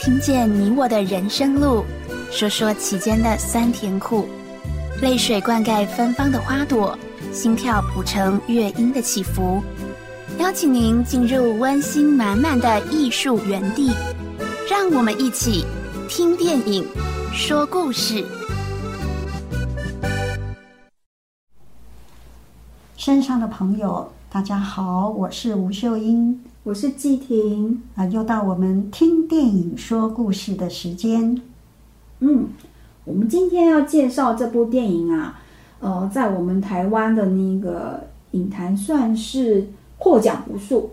听见你我的人生路，说说其间的酸甜苦，泪水灌溉芬芳的花朵，心跳谱成乐音的起伏。邀请您进入温馨满满的艺术园地，让我们一起听电影，说故事。线上的朋友，大家好，我是吴秀英。我是季婷啊，又到我们听电影说故事的时间。嗯，我们今天要介绍这部电影啊，呃，在我们台湾的那个影坛算是获奖无数，《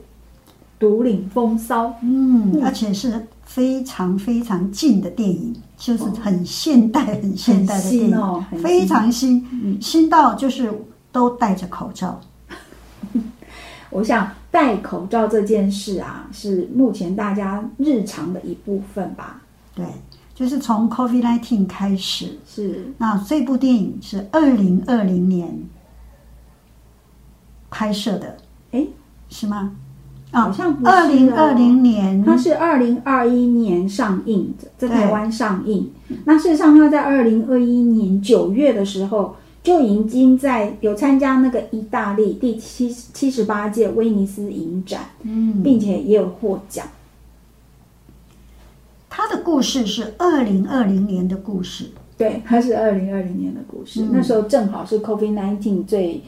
独领风骚》。嗯，而且是非常非常近的电影，就是很现代、很现代的电影，非常新，新到就是都戴着口罩。我想戴口罩这件事啊，是目前大家日常的一部分吧？对，就是从 COVID-19 开始。是。那这部电影是二零二零年拍摄的，哎，是吗？啊好像不是。二零二零年，它是二零二一年上映的，在台湾上映。那事实上，它在二零二一年九月的时候。就已经在有参加那个意大利第七七十八届威尼斯影展，嗯，并且也有获奖。他的故事是二零二零年的故事，对，他是二零二零年的故事。那时候正好是 COVID nineteen 最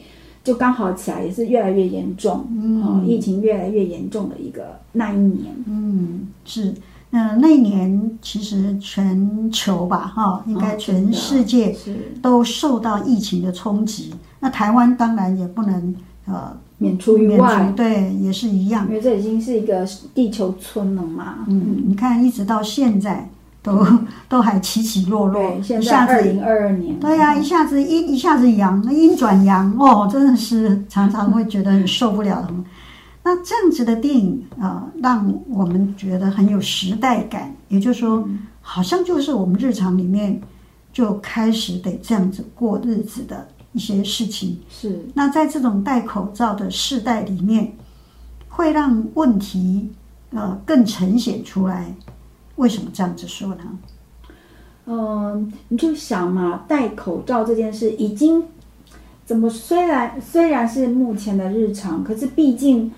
就刚好起来，也是越来越严重，嗯，疫情越来越严重的一个那一年，嗯，是。嗯，那年其实全球吧，哈，应该全世界都受到疫情的冲击。那台湾当然也不能呃免除于外，对，也是一样。因为这已经是一个地球村了嘛。嗯，你看，一直到现在都 都还起起落落。现在二零二二年。对呀，一下子阴，一下子阳，阴转阳，哦，真的是常常会觉得很受不了。那这样子的电影啊，让我们觉得很有时代感，也就是说，好像就是我们日常里面就开始得这样子过日子的一些事情。是。那在这种戴口罩的世代里面，会让问题呃更呈现出来。为什么这样子说呢？嗯，你就想嘛，戴口罩这件事已经怎么？虽然虽然是目前的日常，可是毕竟。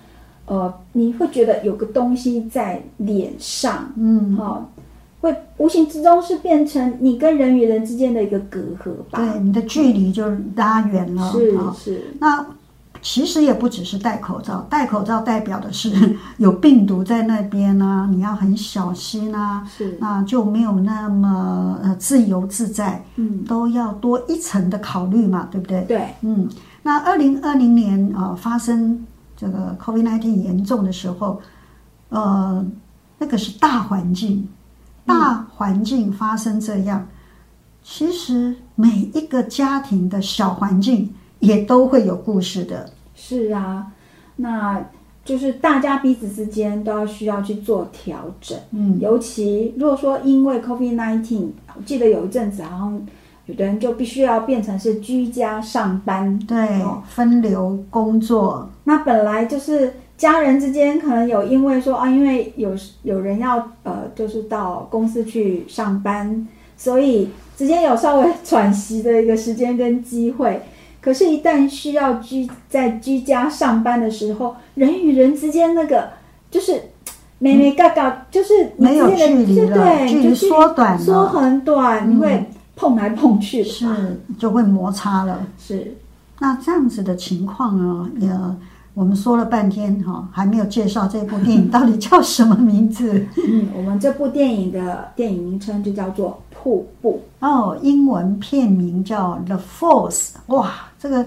呃，你会觉得有个东西在脸上，嗯，哈，会无形之中是变成你跟人与人之间的一个隔阂吧？对，你的距离就拉远了。是是。那其实也不只是戴口罩，戴口罩代表的是 有病毒在那边呢，你要很小心啊，是，那就没有那么呃自由自在，嗯，都要多一层的考虑嘛，对不对？对，嗯，那二零二零年啊发生。这个 COVID-19 严重的时候，呃，那个是大环境，大环境发生这样，其实每一个家庭的小环境也都会有故事的。是啊，那就是大家彼此之间都要需要去做调整。嗯，尤其如果说因为 COVID-19，我记得有一阵子好像。有的人就必须要变成是居家上班，对，分流工作。那本来就是家人之间可能有因为说啊，因为有有人要呃，就是到公司去上班，所以之间有稍微喘息的一个时间跟机会。可是，一旦需要居在居家上班的时候，人与人之间那个就是没没嘎嘎，就是没有距离了，距离缩短了，缩很短，你会。碰来碰去是就会摩擦了。是，那这样子的情况呢？也我们说了半天哈，还没有介绍这部电影到底叫什么名字。嗯，我们这部电影的电影名称就叫做《瀑布》哦，英文片名叫《The Falls》。哇，这个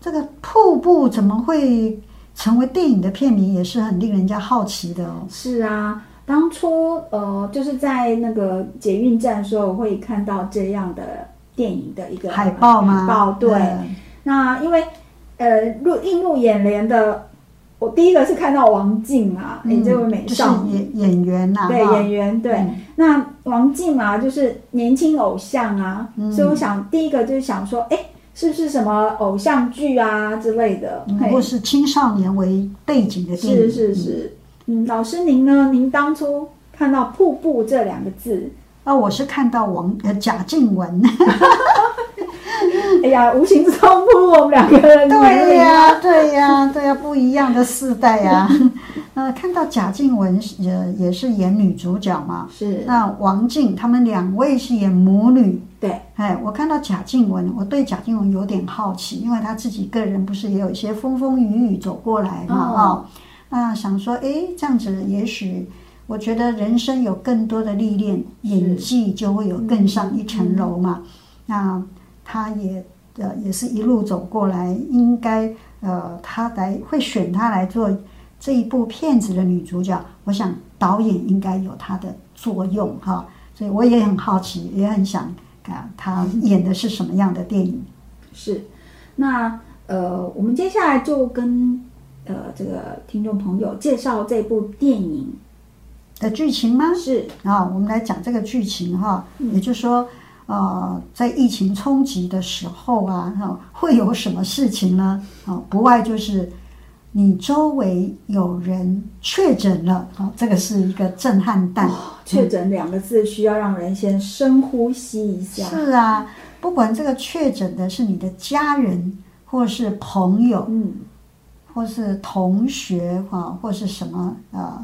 这个瀑布怎么会成为电影的片名，也是很令人家好奇的哦。是啊。当初呃，就是在那个捷运站的时候，我会看到这样的电影的一个海报吗？海报对。那因为呃，入映入眼帘的，我第一个是看到王静嘛，哎，这位美少演演员呐，对演员对。那王静嘛，就是年轻偶像啊，所以我想第一个就是想说，哎，是不是什么偶像剧啊之类的？或是青少年为背景的电影？是是是。嗯，老师您呢？您当初看到“瀑布”这两个字。啊，我是看到王呃贾静雯。哎呀，无形之中步入我们两个人对呀，对呀，对呀，不一样的世代呀。呃，看到贾静雯也也是演女主角嘛，是。那王静他们两位是演母女。对。哎，我看到贾静雯，我对贾静雯有点好奇，因为她自己个人不是也有一些风风雨雨走过来嘛，哈。那想说，哎，这样子也许，我觉得人生有更多的历练，演技就会有更上一层楼嘛。那她也。呃，也是一路走过来，应该呃，他来会选他来做这一部片子的女主角。我想导演应该有他的作用哈，所以我也很好奇，也很想看他演的是什么样的电影。是，那呃，我们接下来就跟呃这个听众朋友介绍这部电影的剧情吗？是啊，我们来讲这个剧情哈，也就是说。呃，在疫情冲击的时候啊，哈，会有什么事情呢？啊，不外就是你周围有人确诊了，啊，这个是一个震撼弹。确诊两个字需要让人先深呼吸一下。是啊，不管这个确诊的是你的家人，或是朋友，嗯，或是同学，哈，或是什么呃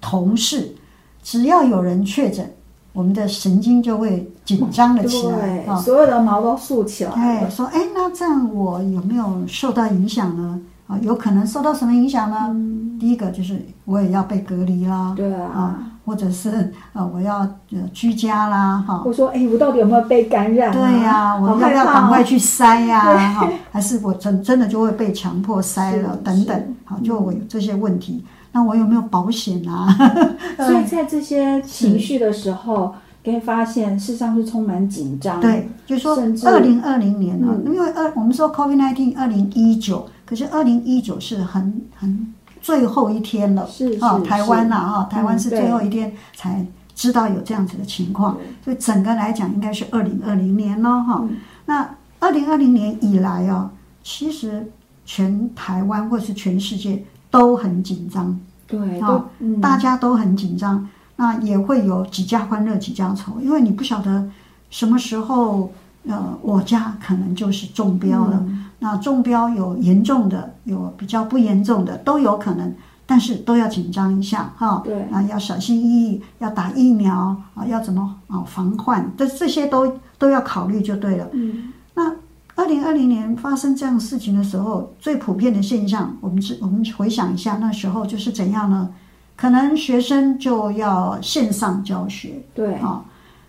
同事，只要有人确诊。我们的神经就会紧张了起来，啊，所有的毛都竖起来。哎，说，哎，那这样我有没有受到影响呢？啊，有可能受到什么影响呢？第一个就是我也要被隔离啦，对啊，或者是呃我要呃居家啦，哈。我说，哎，我到底有没有被感染？对呀，我要不要赶快去筛呀？哈，还是我真真的就会被强迫筛了？等等，好，就会有这些问题。那我有没有保险啊？所以在这些情绪的时候，可以发现事实上是充满紧张。对，就说二零二零年啊，因为二我们说 COVID nineteen 二零一九，可是二零一九是很很最后一天了，是啊，台湾呐啊，台湾是最后一天才知道有这样子的情况，所以整个来讲应该是二零二零年了哈。那二零二零年以来啊，其实全台湾或是全世界。都很紧张，对啊，大家都很紧张，那也会有几家欢乐几家愁，因为你不晓得什么时候，呃，我家可能就是中标了。那中标有严重的，有比较不严重的，都有可能，但是都要紧张一下哈。对啊，要小心翼翼，要打疫苗啊，要怎么啊防患，这这些都都要考虑就对了。嗯，那。二零二零年发生这样事情的时候，最普遍的现象，我们是我们回想一下，那时候就是怎样呢？可能学生就要线上教学，对啊，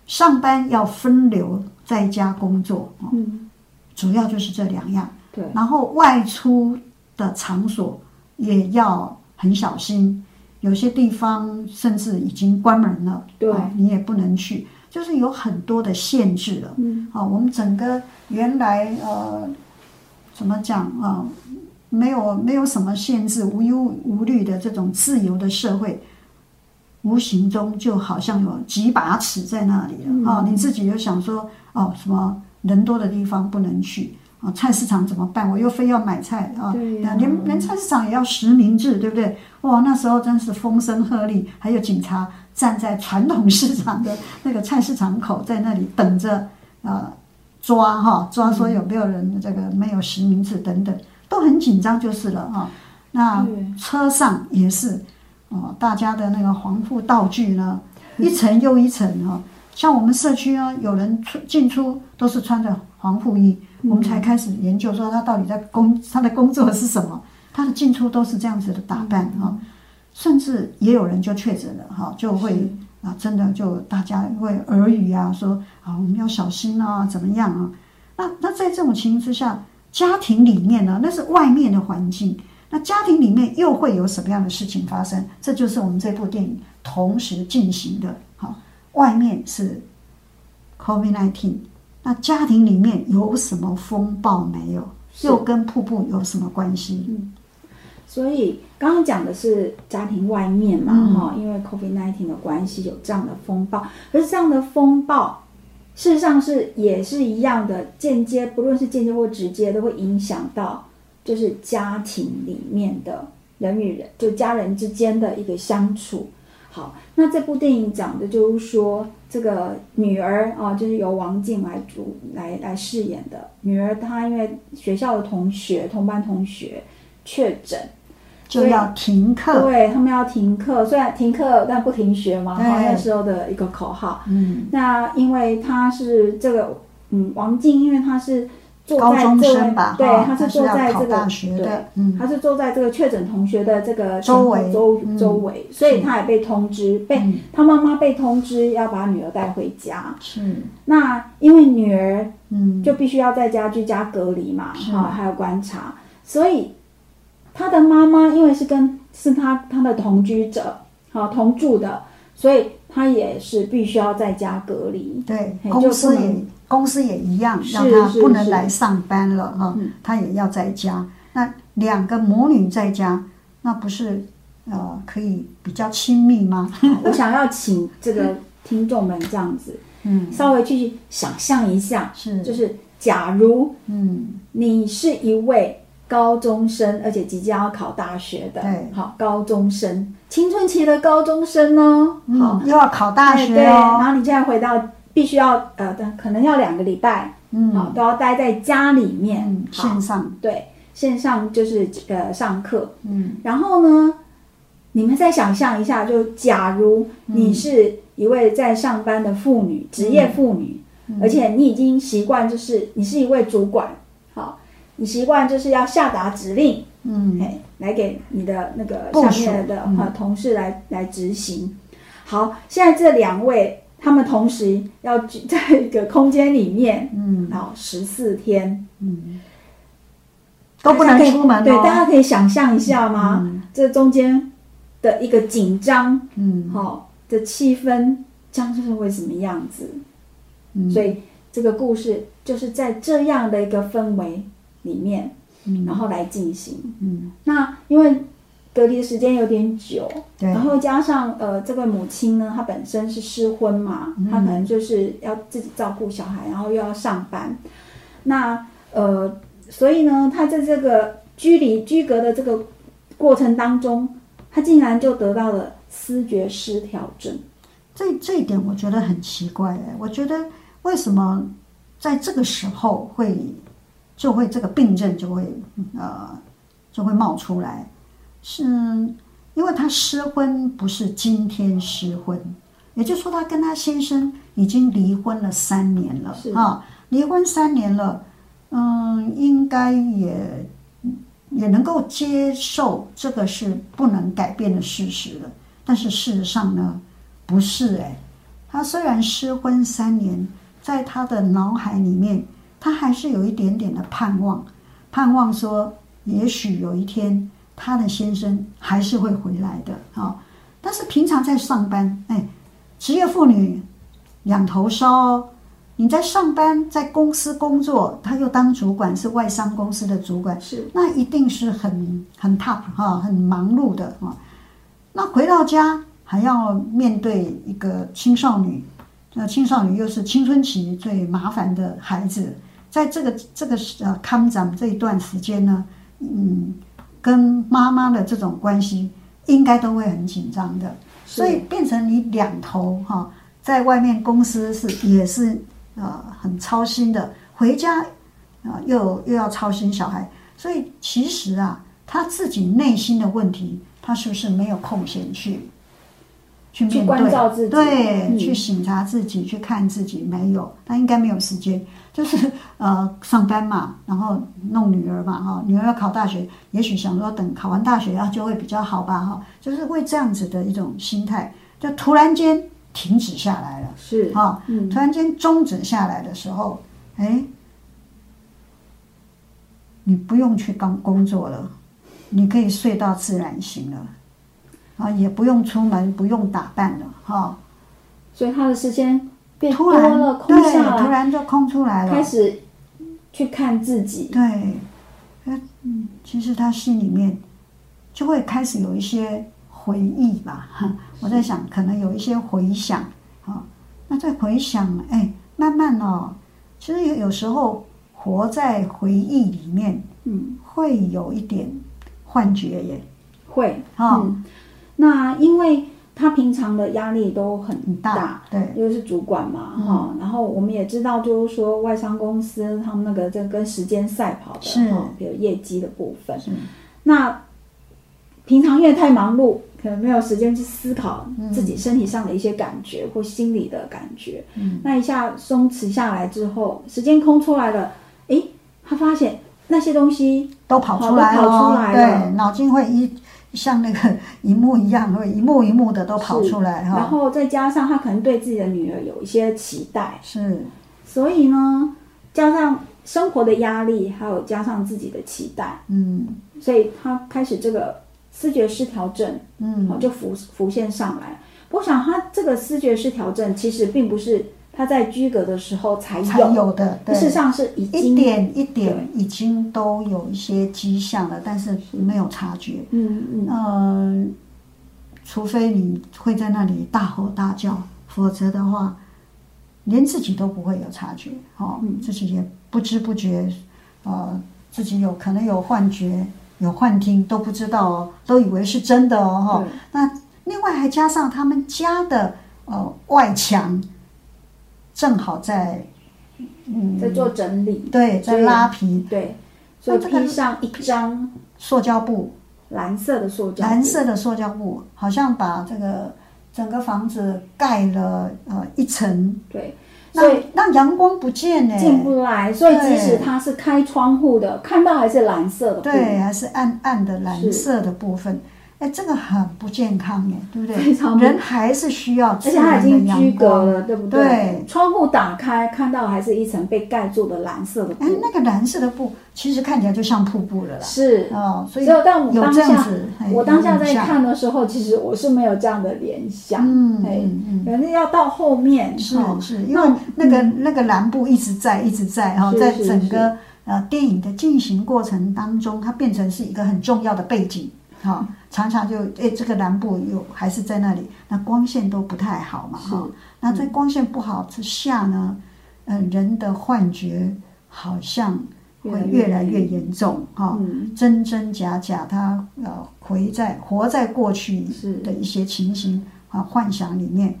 上班要分流在家工作，嗯，主要就是这两样，对。然后外出的场所也要很小心，有些地方甚至已经关门了，对，你也不能去。就是有很多的限制了，嗯，啊，我们整个原来呃，怎么讲啊，没有没有什么限制，无忧无虑的这种自由的社会，无形中就好像有几把尺在那里了啊！你自己又想说哦，什么人多的地方不能去啊？菜市场怎么办？我又非要买菜啊，连连菜市场也要实名制，对不对？哇，那时候真是风声鹤唳，还有警察。站在传统市场的那个菜市场口，在那里等着，呃，抓哈抓，说有没有人这个没有实名制等等，都很紧张就是了哈。那车上也是，哦，大家的那个防护道具呢，一层又一层哈。像我们社区啊，有人出进出都是穿着防护衣，我们才开始研究说他到底在工他的工作是什么，他的进出都是这样子的打扮哈。甚至也有人就确诊了，哈，就会啊，真的就大家会耳语啊，说啊，我们要小心啊，怎么样啊？那那在这种情形之下，家庭里面呢，那是外面的环境，那家庭里面又会有什么样的事情发生？这就是我们这部电影同时进行的，好，外面是 COVID-19，那家庭里面有什么风暴没有？又跟瀑布有什么关系？嗯。所以刚刚讲的是家庭外面嘛，哈，因为 COVID-19 的关系有这样的风暴，可是这样的风暴事实上是也是一样的，间接不论是间接或直接都会影响到，就是家庭里面的人与人，就家人之间的一个相处。好，那这部电影讲的就是说，这个女儿啊，就是由王静来主来来饰演的女儿，她因为学校的同学同班同学确诊，就要停课。对他们要停课，虽然停课但不停学嘛，对哈，那时候的一个口号。嗯，那因为她是这个，嗯，王静，因为她是坐高中在这位，生吧，对，哈他是坐在这个对他是坐在这个确诊同学的这个周围周嗯周围，所以他也被通知，被嗯他妈妈被通知要把女儿带回家。是，那因为女儿嗯，就必须要在家居家隔离嘛，是哈，还有观察，所以他的妈妈因为是跟是他他的同居者，好同住的，所以他也是必须要在家隔离。对，嘿公司也公司也一样，是让他不能是来上班了哈嗯，他也要在家。那两个母女在家，那不是呃可以比较亲密吗？我想要请这个听众们这样子，嗯，稍微去想象一下，是，就是假如嗯，你是一位高中生，而且即将要考大学的对，好高中生，青春期的高中生哦，好。嗯，又要考大学对对，然哦，后你现在回到必须要呃，可能要两个礼拜，好嗯都要待在家里面线上，对线上就是呃上课，嗯。然后呢，你们再想象一下，就假如你是一位在上班的妇女，职业妇女，而且你已经习惯，就是你是一位主管，好，你习惯就是要下达指令，嗯。哎，来给你的那个下面的嗯。呃同事来来执行。好，现在这两位他们同时要居在一个空间里面，嗯。好十四天，嗯，都不能出门对，大家哦，可以想象一下吗？嗯。这中间的一个紧张，嗯。好、的气氛，将是会什么样子？嗯，所以这个故事就是在这样的一个氛围里面，嗯。然后来进行。嗯，那因为隔离的时间有点久，对然后加上呃，这位母亲呢，她本身是失婚嘛，嗯她可能就是要自己照顾小孩，然后又要上班，那呃，所以呢，她在这个居离居隔的这个过程当中，她竟然就得到了思觉失调症。这这一点我觉得很奇怪哎，我觉得为什么在这个时候会就会这个病症就会呃就会冒出来，是因为他失婚不是今天失婚，也就是说他跟他先生已经离婚了三年了啊，离婚三年了，嗯，应该也也能够接受这个是不能改变的事实了，但是事实上呢？不是哎，他虽然失婚三年，在他的脑海里面，他还是有一点点的盼望，盼望说，也许有一天他的先生还是会回来的啊、但是平常在上班，哎，职业妇女两头烧哦。你在上班，在公司工作，他又当主管，是外商公司的主管，是那一定是很很 top 哈，很忙碌的啊。那回到家还要面对一个青少女，那青少女又是青春期最麻烦的孩子，在这个这个呃康长这一段时间呢，嗯，跟妈妈的这种关系应该都会很紧张的，所以变成你两头哈，在外面公司是也是呃很操心的，回家啊、又又要操心小孩，所以其实啊，他自己内心的问题，他是不是没有空闲去去面对？去关照自己对，嗯去省察自己，去看自己，没有，他应该没有时间，就是呃上班嘛，然后弄女儿嘛，哈、女儿要考大学，也许想说等考完大学啊就会比较好吧，哈、就是会这样子的一种心态，就突然间停止下来了。是啊，嗯突然间终止下来的时候，哎，你不用去刚工作了，你可以睡到自然醒了，啊，也不用出门，不用打扮了，哈、所以他的时间变突然多了，空对，下来，突然就空出来了，开始去看自己。对，呃嗯，其实他心里面就会开始有一些回忆吧。哈我在想，可能有一些回想啊。那在回想，哎，慢慢哦，其实有有时候活在回忆里面，嗯，会有一点幻觉耶。会哦嗯，那因为他平常的压力都很很大，对，因为是主管嘛，哈、然后我们也知道，就是说外商公司他们那个这跟时间赛跑是。的哈，比如业绩的部分，那平常因为太忙碌，可能没有时间去思考自己身体上的一些感觉或心理的感觉。嗯，那一下松弛下来之后，时间空出来了，诶，他发现那些东西都跑出，来了对，脑筋会一像那个一幕一样，会一幕一幕的都跑出来然，后再加上他可能对自己的女儿有一些期待，是，所以呢，加上生活的压力，还有加上自己的期待，嗯。所以他开始这个思觉失调症，哦，嗯，就浮浮现上来。我想他这个思觉失调症其实并不是他在居隔的时候才有，才有。的，事实上是已一经点一点已经都有一些迹象了，但是没有察觉。嗯嗯。嗯，除非你会在那里大吼大叫，否则的话，连自己都不会有察觉，哦，嗯。自己也不知不觉，呃，自己有可能有幻觉、有幻听都不知道哦，都以为是真的哦，那另外还加上他们家的呃外墙，正好在，嗯，在做整理，对，在拉皮，对，所以这个披上一张塑胶布，蓝色的塑胶布，蓝色的塑胶布，好像把这个整个房子盖了呃一层，对，所以让让阳光不见呢。进不来，所以即使它是开窗户的，看到还是蓝色的，对，还是暗暗的蓝色的部分，哎，这个很不健康哎，对不对？非常不人还是需要而自且它已经居隔光。了，对不对？对。窗户打开，看到还是一层被盖住的蓝色的布。哎，，那个蓝色的布其实看起来就像瀑布了啦。是。哦，所以只有但我当下这样子，哎我当下在看的时候，其实我是没有这样的联想，嗯哎嗯嗯，反正要到后面是哦是，因为那个那个蓝布一直在一直在哈，在整个呃电影的进行过程当中，它变成是一个很重要的背景哈，常常就哎这个南部有还是在那里，那光线都不太好嘛哈，那在光线不好之下呢，呃人的幻觉好像会越来越严重哈，嗯，真真假假，他呃回在活在过去是。的一些情形啊幻想里面，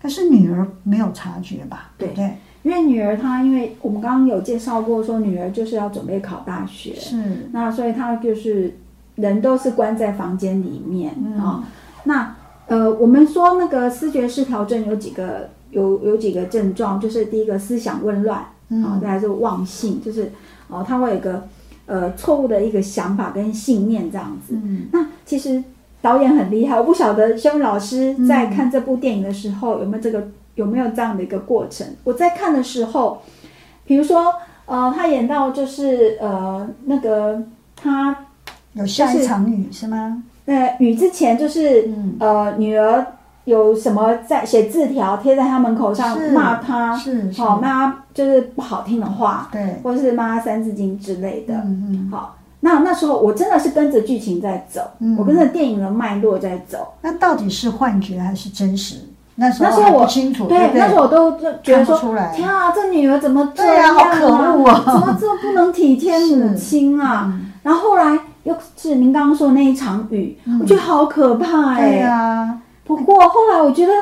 可是女儿没有察觉吧？对不对？因为女儿她，因为我们刚刚有介绍过，说女儿就是要准备考大学，是，那所以她就是人都是关在房间里面嗯。啊、那呃，我们说那个思觉失调症有几个有有几个症状，就是第一个思想紊乱，嗯。啊，再来是忘性，就是哦，他会有一个呃错误的一个想法跟信念这样子。嗯。那其实导演很厉害，我不晓得修老师嗯。在看这部电影的时候有没有这个有没有这样的一个过程。我在看的时候，比如说呃，他演到就是呃那个他有下一场雨是吗？那雨之前就是、嗯呃女儿有什么在写字条贴在他门口上骂她，是是好、骂他就是不好听的话，对，或者是骂她三字经之类的。嗯嗯，好，那那时候我真的是跟着剧情在走，嗯我跟着电影的脉络在走。那到底是幻觉还是真实？那时候那时候我不清楚，对？那时候我都觉得说天啊，这女儿怎么这样好可恶啊怎么这么不能体贴母亲啊？嗯然后后来又是您刚刚说的那一场雨，我觉得好可怕哎、对呀，不过后来我觉得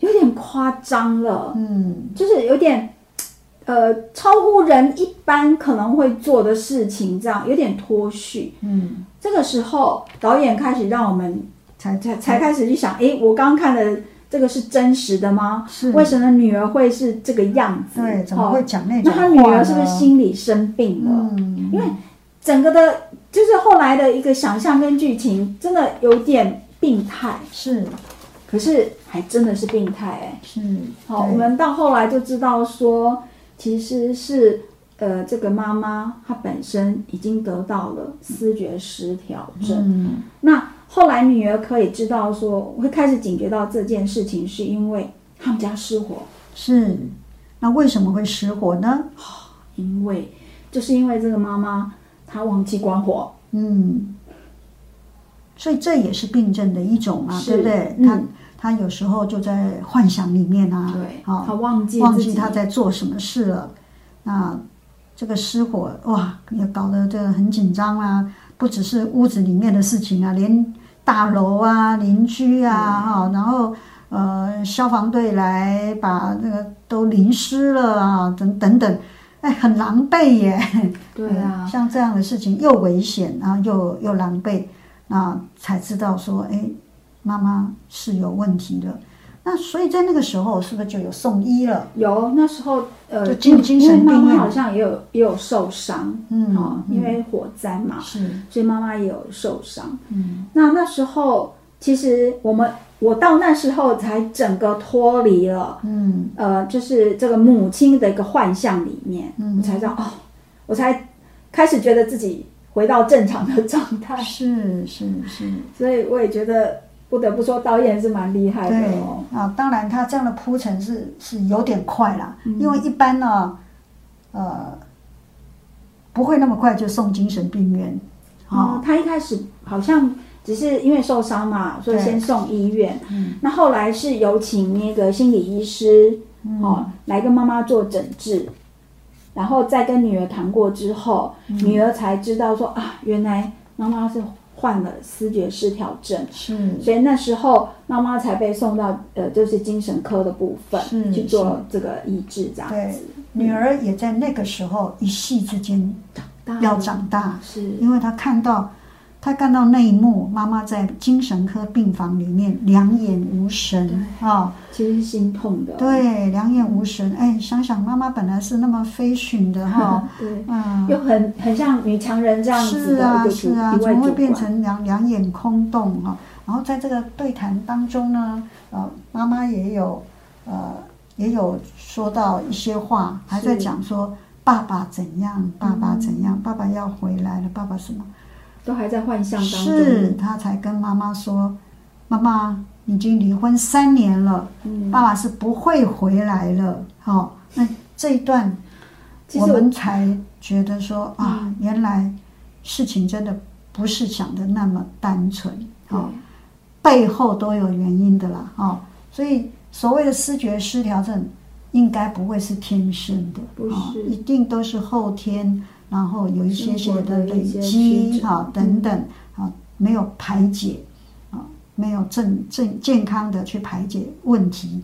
有点夸张了，嗯，就是有点。呃，超乎人一般可能会做的事情，这样有点脱序。嗯，这个时候，导演开始让我们才才才开始去想，诶，我刚刚看的这个是真实的吗？是为什么女儿会是这个样子？对，怎么哦会讲那那种话呢？她女儿是不是心理生病了？嗯，因为整个的，就是后来的一个想象跟剧情，真的有点病态，是。可是还真的是病态哎、是，好，我们到后来就知道说，其实是呃，这个妈妈她本身已经得到了思觉失调症。嗯。那后来女儿可以知道说，会开始警觉到这件事情，是因为他们家失火，是，那为什么会失火呢？因为就是因为这个妈妈她忘记关火，嗯，所以这也是病症的一种嘛，是对不对？嗯他他有时候就在幻想里面啊，对，啊，他忘记忘记他在做什么事了。那这个失火哇，也搞得这个很紧张啊！不只是屋子里面的事情啊，连大楼啊、邻居啊，哈，然后呃消防队来把那个都淋湿了啊，等等等，哎，很狼狈耶。对啊，像这样的事情又危险，然后又又狼狈，啊才知道说，哎，妈妈是有问题的。那所以在那个时候，是不是就有送医了？有那时候，呃，就进精神因为妈妈好像也有也有受伤，嗯哦，因为火灾嘛，是，所以妈妈也有受伤。嗯那那时候其实我们我到那时候才整个脱离了，嗯。呃，就是这个母亲的一个幻象里面，嗯。我才知道哦，我才开始觉得自己回到正常的状态，是是是，所以我也觉得不得不说导演是蛮厉害的对哦。啊，当然他这样的铺陈是是有点快啦，嗯。因为一般呢，呃，不会那么快就送精神病院，哦啊，，他一开始好像只是因为受伤嘛，所以先送医院。嗯那后来是有请那个心理医师嗯哦来跟妈妈做诊治，然后再跟女儿谈过之后，嗯女儿才知道说啊，原来妈妈是患了思觉失调症。是所以那时候妈妈才被送到呃，就是精神科的部分去做这个医治，这样子。女儿也在那个时候一夕之间要长大，是因为她看到。她看到那一幕，妈妈在精神科病房里面两眼无神啊、其实是心痛的。对，两眼无神。哎，想想妈妈本来是那么飞寻的哈，对，嗯，又很很像女强人这样子的是啊是啊，怎么会。变成两两眼空洞哈？然后在这个对谈当中呢，呃，妈妈也有呃也有说到一些话，还在讲说爸爸怎样，爸爸怎样，爸爸要回来了，爸爸什么？都还在幻象当中。是他才跟妈妈说，妈妈已经离婚三年了，嗯，爸爸是不会回来了。好、那这一段我们才觉得说啊嗯，原来事情真的不是想的那么单纯，啊哦，背后都有原因的啦，哦，所以所谓的思觉失调症，应该不会是天生的，不是。哦一定都是后天，然后有一些些的累积，曲折哈、等等，啊、没有排解，啊、没有正正健康的去排解问题。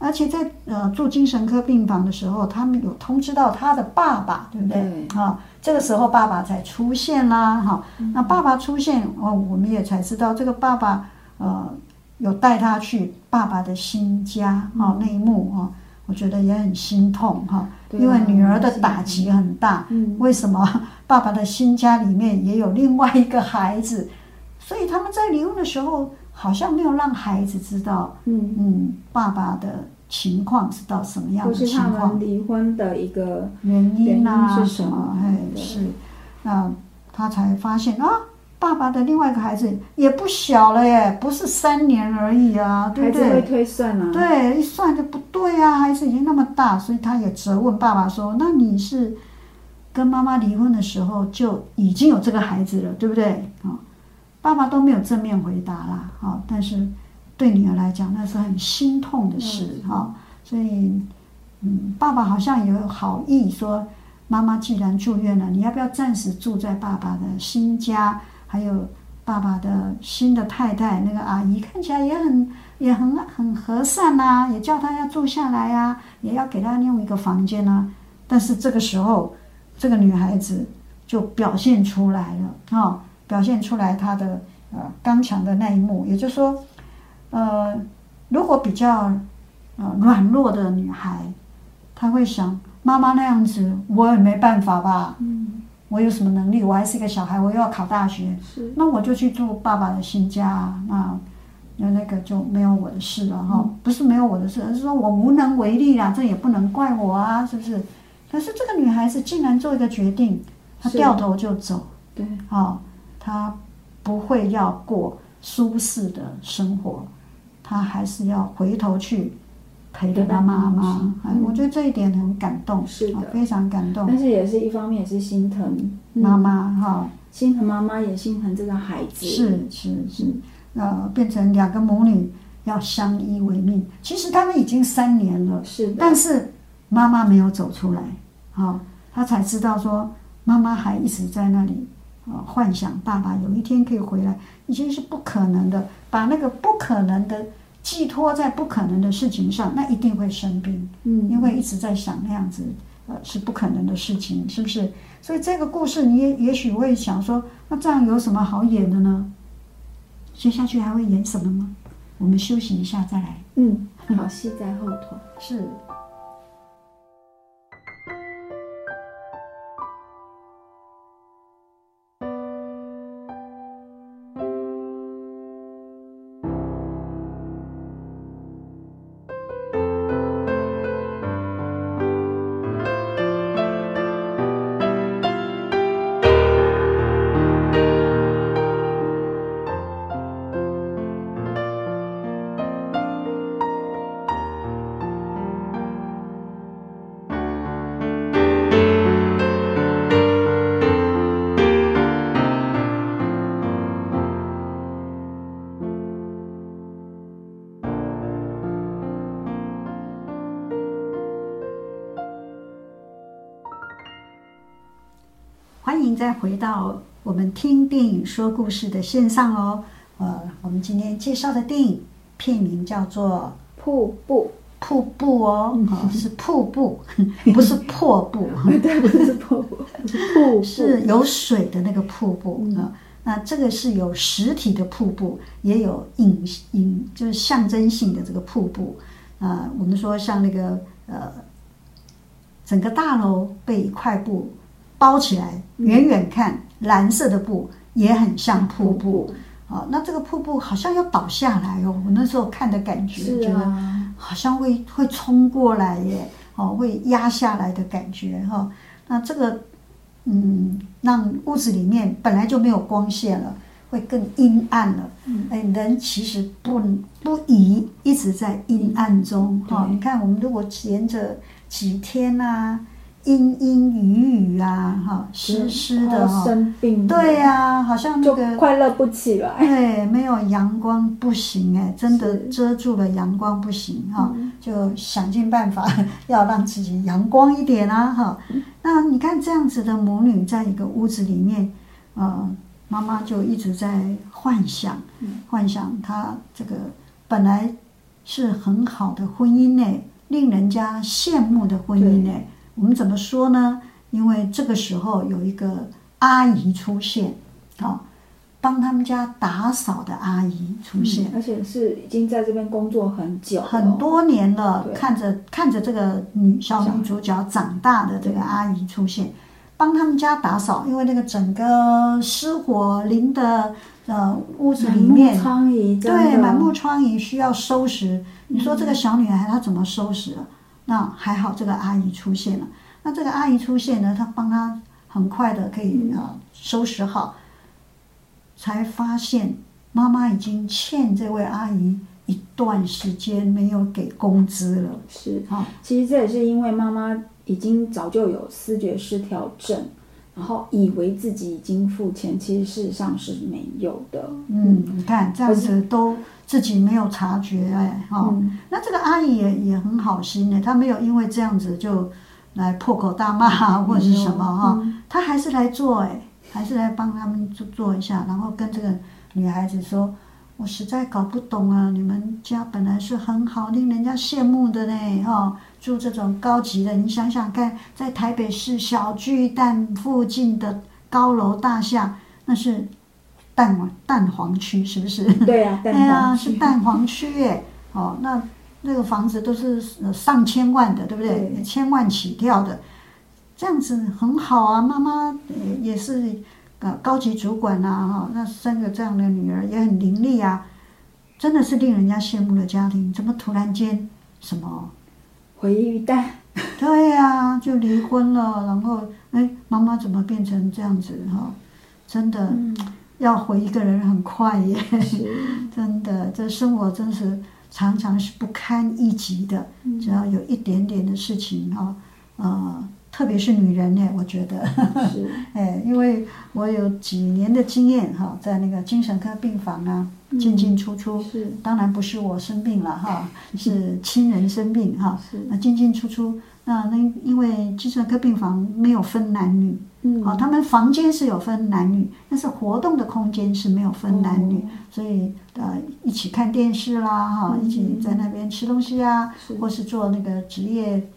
而且在呃住精神科病房的时候，他们有通知到他的爸爸，对不对？对。啊，这个时候爸爸才出现啦，哈、那爸爸出现哦，我们也才知道这个爸爸呃有带他去爸爸的新家哦，那一幕哦，我觉得也很心痛哈、啊因为女儿的打击很大。嗯，为什么 爸爸的新家里面也有另外一个孩子？所以他们在离婚的时候，好像没有让孩子知道，嗯，嗯，爸爸的情况是到什么样的或是他情况们。离婚的一个原因啊是什么？哎，是，那他才发现啊，爸爸的另外一个孩子也不小了耶，不是三年而已啊，对不孩子会对？推算啊。对，一算就不对啊，孩子已经那么大，所以他也责问爸爸说：“那你是跟妈妈离婚的时候就已经有这个孩子了，对不对？”啊、爸爸都没有正面回答啦，啊、但是对女儿来讲，那是很心痛的事哈、所以，嗯，爸爸好像也有好意说，妈妈既然住院了，你要不要暂时住在爸爸的新家？还有爸爸的新的太太那个阿姨，看起来也很也很很和善呐、也叫他要住下来呀、也要给他用一个房间啊。但是这个时候，这个女孩子就表现出来了啊、表现出来她的呃刚强的那一幕，也就是说，呃，如果比较呃软弱的女孩，她会想妈妈那样子，我也没办法吧，我有什么能力？我还是一个小孩，我又要考大学，是，那我就去住爸爸的新家啊，那那那个就没有我的事了哈，不是没有我的事，而是说我无能为力啦，这也不能怪我啊，是不是？可是这个女孩子竟然做一个决定，她掉头就走，对，啊，她不会要过舒适的生活，她还是要回头去陪着他妈妈。我觉得这一点很感动，是的啊非常感动。但是也是一方面也是心疼嗯妈，妈哈，心疼妈妈也心疼这个孩子。是是是，呃，变成两个母女要相依为命。其实他们已经三年了，是，但是妈妈没有走出来，好、她才知道说妈妈还一直在那里，呃幻想爸爸有一天可以回来，已经是不可能的。把那个不可能的寄托在不可能的事情上，那一定会生病。嗯，因为一直在想那样子，呃，是不可能的事情，是不是？所以这个故事，你也也许会想说，那这样有什么好演的呢？接下去还会演什么吗？我们休息一下再来。嗯，好戏在后头。是。再回到我们听电影说故事的线上哦。呃，我们今天介绍的电影片名叫做瀑布，《瀑布》哦，哦是瀑布，不是破布，对，不是破布，是瀑布，是有水的那个瀑布嗯啊。那这个是有实体的瀑布，也有隐隐就是象征性的这个瀑布啊。我们说像那个呃，整个大楼被一块布包起来，远远看蓝色的布也很像瀑布。啊。那这个瀑布好像要倒下来哦，我那时候看的感觉，是觉得啊，好像会会冲过来耶，哦，会压下来的感觉哈、那这个，嗯，让屋子里面本来就没有光线了，会更阴暗了。嗯。哎，人其实不不宜一直在阴暗中哈、对。你看，我们如果沿着几天啊，阴阴雨雨啊，哈，湿湿的哈、生病，对、呀、好像那就个快乐不起来。对，没有阳光不行哎，真的遮住了阳光不行哈、嗯就想尽办法 要让自己阳光一点啊哈。那你看这样子的母女在一个屋子里面，呃，妈妈就一直在幻想，幻想她这个本来是很好的婚姻呢，令人家羡慕的婚姻呢。我们怎么说呢？因为这个时候有一个阿姨出现，啊、帮他们家打扫的阿姨出现。嗯而且是已经在这边工作很久了，很多年了，看着看着这个女小小女主角长大的这个阿姨出现，帮他们家打扫，因为那个整个失火林的呃屋子里面满目，疮痍，对，满目疮痍需要收拾。你说这个小女孩她怎么收拾啊？那还好，这个阿姨出现了。那这个阿姨出现呢，她帮她很快的可以啊、收拾好，才发现妈妈已经欠这位阿姨一段时间没有给工资了。是啊、其实这也是因为妈妈已经早就有思觉失调症，然后以为自己已经付钱，其实事实上是没有的。嗯，你看这样子都自己没有察觉，哎，哈、嗯那这个阿姨也也很好心呢，她没有因为这样子就来破口大骂啊或者是什么哈，嗯她还是来做，哎，还是来帮他们做做一下，然后跟这个女孩子说。我实在搞不懂啊！你们家本来是很好，令人家羡慕的呢，哈、住这种高级的，你想想看，在台北市小巨蛋附近的高楼大厦，那是蛋黄蛋黄区，是不是？对啊，蛋哎呀，黄是蛋黄区耶！哦，那那个房子都是呃上千万的，对不对？对千万起跳的，这样子很好啊。妈妈也也是呃高级主管呐、哈、那生个这样的女儿也很伶俐啊，真的是令人家羡慕的家庭。怎么突然间什么？回忆蛋，对呀、就离婚了，然后哎，妈妈怎么变成这样子哈、真的、嗯，要回一个人很快耶。真的，这生活真是常常是不堪一击的。嗯只要有一点点的事情哈，呃，特别是女人呢，我觉得，是，哎，因为我有几年的经验哈，在那个精神科病房啊，进进出出。嗯是，当然不是我生病了哈，是亲人生病哈。是那进进出出，那那因为精神科病房没有分男女，嗯，好、他们房间是有分男女，但是活动的空间是没有分男女，哦。所以呃一起看电视啦，哈、嗯。一起在那边吃东西啊，是。或是做那个职业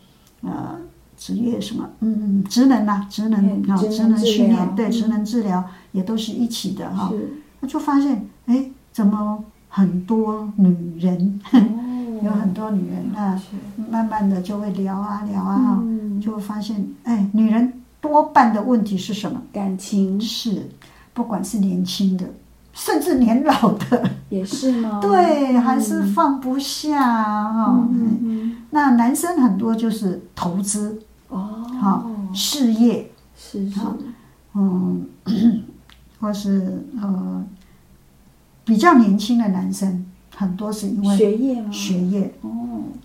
呃职业什么嗯职能啊职能啊、嗯职能训练对职能治疗也都是一起的哈、是。那就发现哎怎么很多女人哦，有很多女人那慢慢的就会聊啊聊啊就会发现哎女人多半的问题是什么？感情。是，不管是年轻的，甚至年老的，也是吗？对，还是放不下哈、嗯嗯嗯。那男生很多就是投资、哦，哈、事业，是 是。好嗯，或是呃比较年轻的男生，很多是因为学业吗？学业，哦，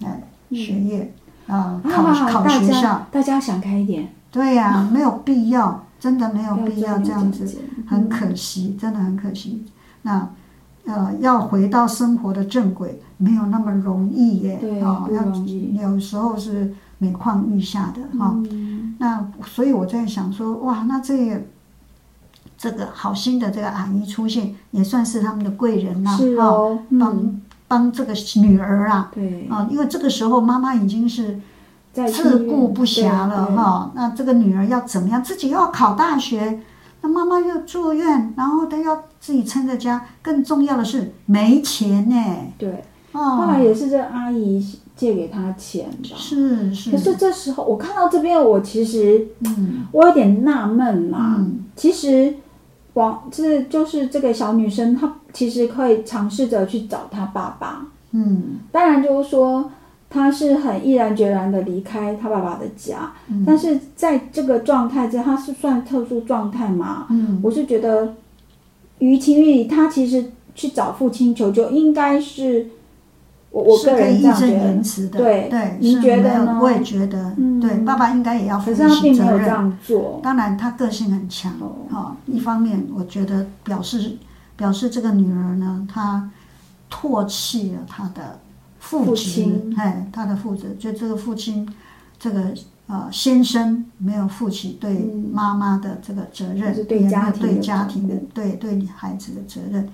哎，嗯学业啊、考啊考学校，大家想开一点，对呀、没有必要，真的没有必要这样子。很可惜，真的很可惜。那呃，要回到生活的正轨，没有那么容易耶。对哦，不要容易有时候是每况愈下的哈、嗯那所以我在想说，哇，那这个这个好心的这个阿姨出现，也算是他们的贵人呐、是哈哦，帮嗯，帮这个女儿啊。对，啊，因为这个时候妈妈已经是自顾不暇了哈。那这个女儿要怎么样？自己又要考大学，那妈妈又住院，然后她要自己撑着家。更重要的是没钱呢。对，后来哦，也是这阿姨借给她钱吧。是是。可是这时候我看到这边，我其实嗯我有点纳闷啦。嗯其实王这就是这个小女生，她其实可以尝试着去找她爸爸。嗯当然就是说，她是很毅然决然的离开她爸爸的家，嗯但是在这个状态之下，她是算特殊状态嘛？嗯我是觉得，于情于理，她其实去找父亲求救，应该是我我个是可以义正人这样觉得。言辞的。对是觉得呢没有我也觉得，嗯对，爸爸应该也要负起责任。这样做。当然，他个性很强哦哈、一方面，我觉得表示表示这个女儿呢，她唾弃了她的父父亲，哎，她的父亲，就这个父亲，这个呃先生没有负起对嗯妈妈的这个责任，也没有对家庭的对对孩子的责任。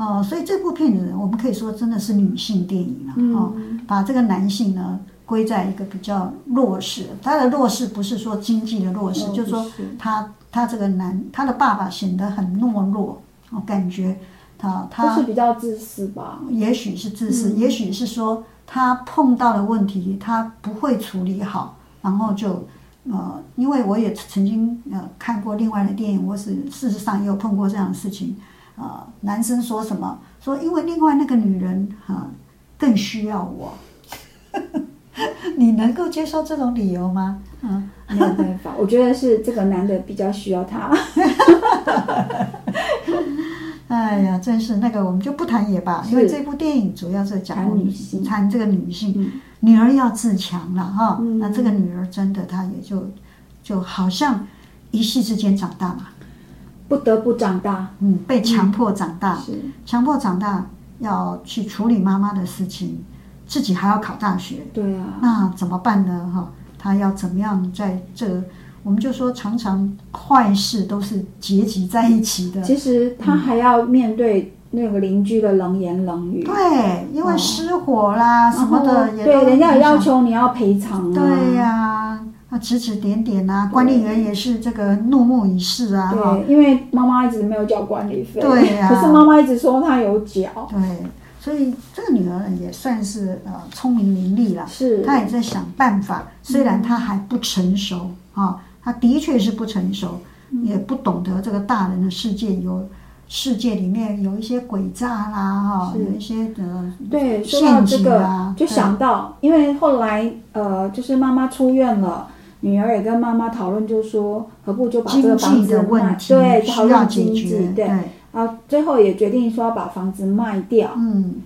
哦、所以这部片子我们可以说真的是女性电影了、哦，嗯，把这个男性呢归在一个比较弱势，他的弱势不是说经济的弱势，哦就是说他他这个男他的爸爸显得很懦弱，我感觉他他就是比较自私吧。也许是自私，嗯也许是说他碰到的问题他不会处理好，然后就呃，因为我也曾经呃看过另外的电影，我是事实上也有碰过这样的事情。呃，男生说什么？说因为另外那个女人啊、更需要我。你能够接受这种理由吗？嗯，没有办法，我觉得是这个男的比较需要他。哎呀，真是那个我们就不谈也罢，因为这部电影主要是讲谈女性谈这个女性，嗯女儿要自强了哈。嗯那这个女儿真的她也就就好像一夕之间长大嘛，不得不长大。嗯，被强迫长大，是，强迫长大要去处理妈妈的事情，自己还要考大学，对啊，那怎么办呢？哈，他要怎么样在这？我们就说常常坏事都是结集在一起的，其实他还要面对那个邻居的冷言冷语，对，因为哦失火啦、什么的也对，人家也要求你要赔偿啊。对呀、啊，指指点点啊，管理员也是这个怒目以视啊，哈，对，因为妈妈一直没有缴管理费，对呀。可是妈妈一直说她有缴，对，所以这个女儿也算是呃聪明伶俐了，是，她也在想办法，虽然她还不成熟啊，她的确是不成熟，嗯。也不懂得这个大人的世界有。世界里面有一些诡诈啦，哈，有一些呃对，说到这个，啊，就想到，因为后来呃，就是妈妈出院了。女儿也跟妈妈讨论，就说何不就把这个房子卖，对，讨论经济，对，对，然后最后也决定说要把房子卖掉，嗯，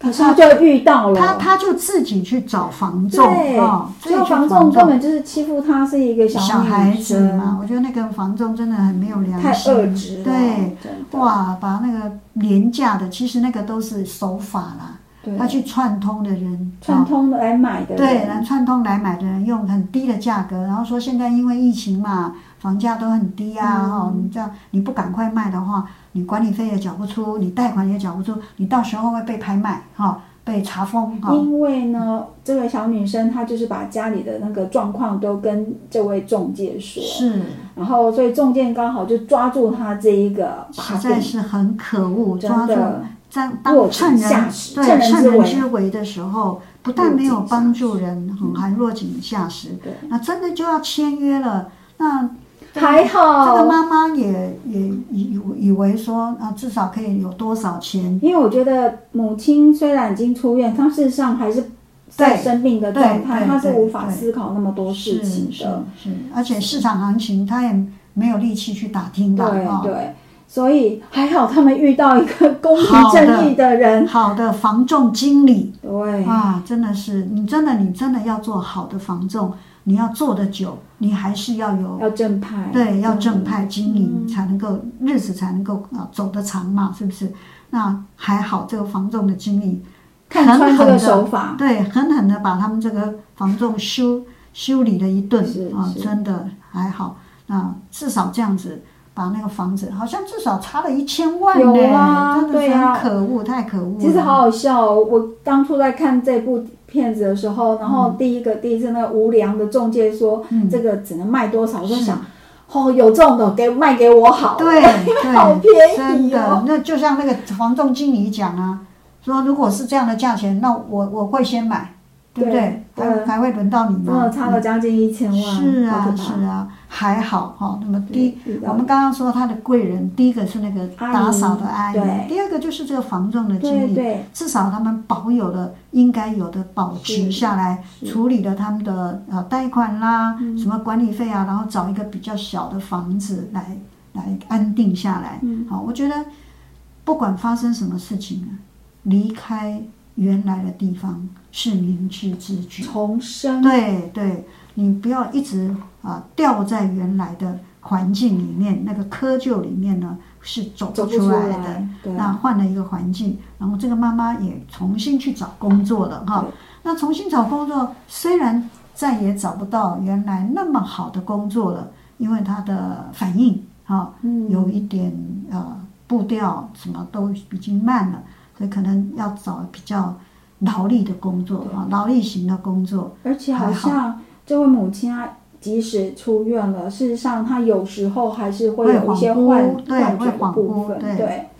可是他就遇到了，他他就自己去找房仲对，啊，自最后己去房仲根本就是欺负他是一个小女孩子嘛，我觉得那个房仲真的很没有良太心，恶质了，对，哇，把那个廉价的，其实那个都是手法啦，他去串通的人，串啊通来买的人。对，人来串通来买的人用很低的价格，然后说现在因为疫情嘛，房价都很低啊，嗯。哈、你这样你不赶快卖的话，你管理费也缴不出，你贷款也缴不出，你到时候会被拍卖，哈、被查封，哈、因为呢，这位小女生她就是把家里的那个状况都跟这位中介说，是，然后所以中介刚好就抓住她这一个把实在，是很可恶，抓住的在当趁人对趁人之危的时候，不但没有帮助人，很还落井下石，对，那真的就要签约了，那。还好这个妈妈也也以以为说啊，至少可以有多少钱？因为我觉得母亲虽然已经出院，她事实上还是在生病的状态，她是无法思考那么多事情的。是，而且市场行情她也没有力气去打听吧？哈对对，所以还好他们遇到一个公平正义的人。好的房仲经理对，啊，真的是你真的你真的要做好的房仲，你要做得久，你还是要有要正派。对，要正派经营嗯才能够日子才能够啊走得长嘛，是不是？那还好，这个房仲的经理看穿这个狠狠地手法，对，狠狠的把他们这个房仲修修理了一顿啊，真的还好。那至少这样子把那个房子，好像至少差了一千万呢，有啊真的是对啊。很可恶，太可恶。其实好好笑哦！我当初在看这部片子的时候，然后第一个、第一次那个无良的中介说、嗯。这个只能卖多少，我就想，哦，有这种的给卖给我好，对 对，好便真的那就像那个房仲经理讲啊，说如果是这样的价钱，那我我会先买，对不对？还还会轮到你吗？差了将近一千万，是啊是啊，还好哈、那么第我们刚刚说他的贵人，第一个是那个打扫的阿姨，第二个就是这个房仲的经理，至少他们保有了应该有的保持下来，处理了他们的呃贷款啦，嗯。什么管理费啊，然后找一个比较小的房子来来安定下来。嗯。好，我觉得不管发生什么事情啊，离开原来的地方是明智之举。重生，对对，你不要一直啊掉在原来的环境里面，那个窠臼里面呢是走走不出来的。那换了一个环境，然后这个妈妈也重新去找工作了哈。那重新找工作，虽然再也找不到原来那么好的工作了，因为她的反应哈嗯有一点呃步调什么都已经慢了，所以可能要找比较劳力的工作啊，劳力型的工作。而且好像这位母亲啊，即使出院了，事实上她有时候还是会有一些会幻对会恍惚对对，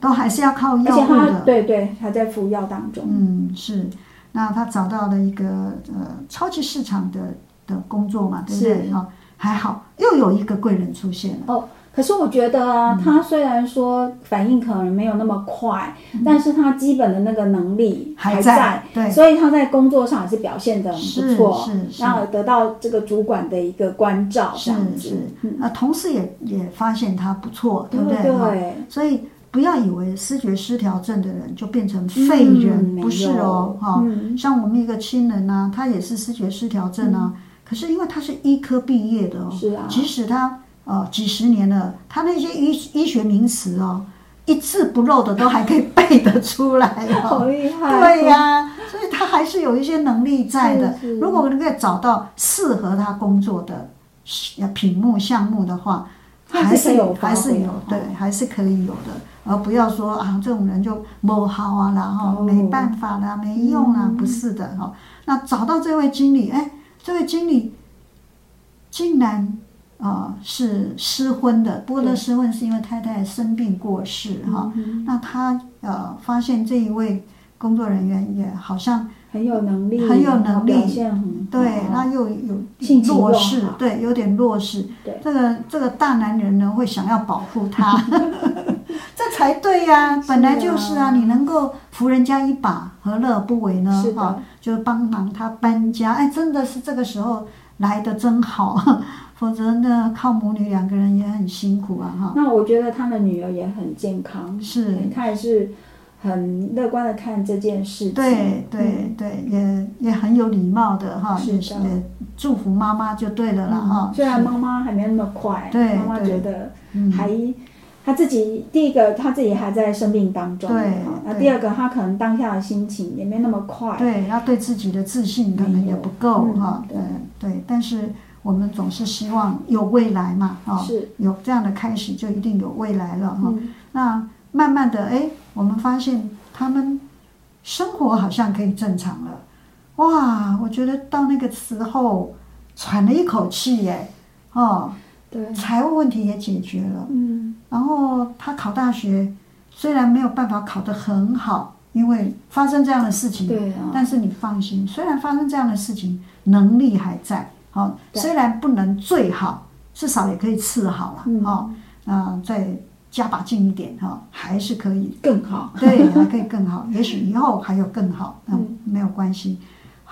都还是要靠药物的。对对还在服药当中，嗯，是。那他找到了一个呃超级市场的的工作嘛，对不对？是哈、还好，又有一个贵人出现了。哦，可是我觉得嗯。啊，他虽然说反应可能没有那么快，但是他基本的那个能力嗯还在，在对。所以他在工作上也是表现的很不错，是是然后得到这个主管的一个关照，这样子。是是，，那、同事也也发现他不错，对不对？对？对，所以不要以为视觉失调症的人就变成废人，嗯不是哦，哈、嗯。像我们一个亲人呢、他也是视觉失调症啊，可是因为他是医科毕业的哦，是啊。即使他呃几十年了，他那些医医学名词哦，一字不漏的都还可以背得出来 好哦。厉害，对呀、所以他还是有一些能力在的如果能够找到适合他工作的呃品目项目的话，还是是有还是有对哦，还是可以有的，而不要说啊这种人就不好啊，然后哦没办法啦，没用啦，嗯。不是的哈、那找到这位经理，哎，这位经理竟然啊、呃是失婚的，不过呢失婚是因为太太生病过世哈、嗯那他呃发现这一位工作人员也好像很有能力，很有能力对，那又有弱势，对，有点弱势。对。这个这个大男人呢，会想要保护他，这才对呀、本来就是啊，你能够扶人家一把，何乐而不为呢哈，就帮忙他搬家。哎，真的是这个时候来的真好，否则呢，靠母女两个人也很辛苦啊，哈。那我觉得他的女儿也很健康，是。她也是很乐观的看这件事情。对对对，也也很有礼貌的哈，是的。也也祝福妈妈就对了啦哈嗯。虽然妈妈还没那么快，对妈妈觉得嗯。还他自己第一个他自己还在生病当中，对哈那第二个他可能当下的心情也没那么快，对，他对自己的自信可能也不够嗯哈，对。嗯，对，但是我们总是希望有未来嘛，哦，是，有这样的开始就一定有未来了哈。嗯。那慢慢的，哎，我们发现他们生活好像可以正常了，哇，我觉得到那个时候喘了一口气耶，哦，对，财务问题也解决了，嗯。然后他考大学虽然没有办法考得很好，因为发生这样的事情，对啊，但是你放心，虽然发生这样的事情，能力还在，好、对。虽然不能最好，至少也可以次好了，嗯。哦，啊、再加把劲一点哈、还是可以，更好，对，还可以更好，也许以后还有更好，嗯，嗯。没有关系。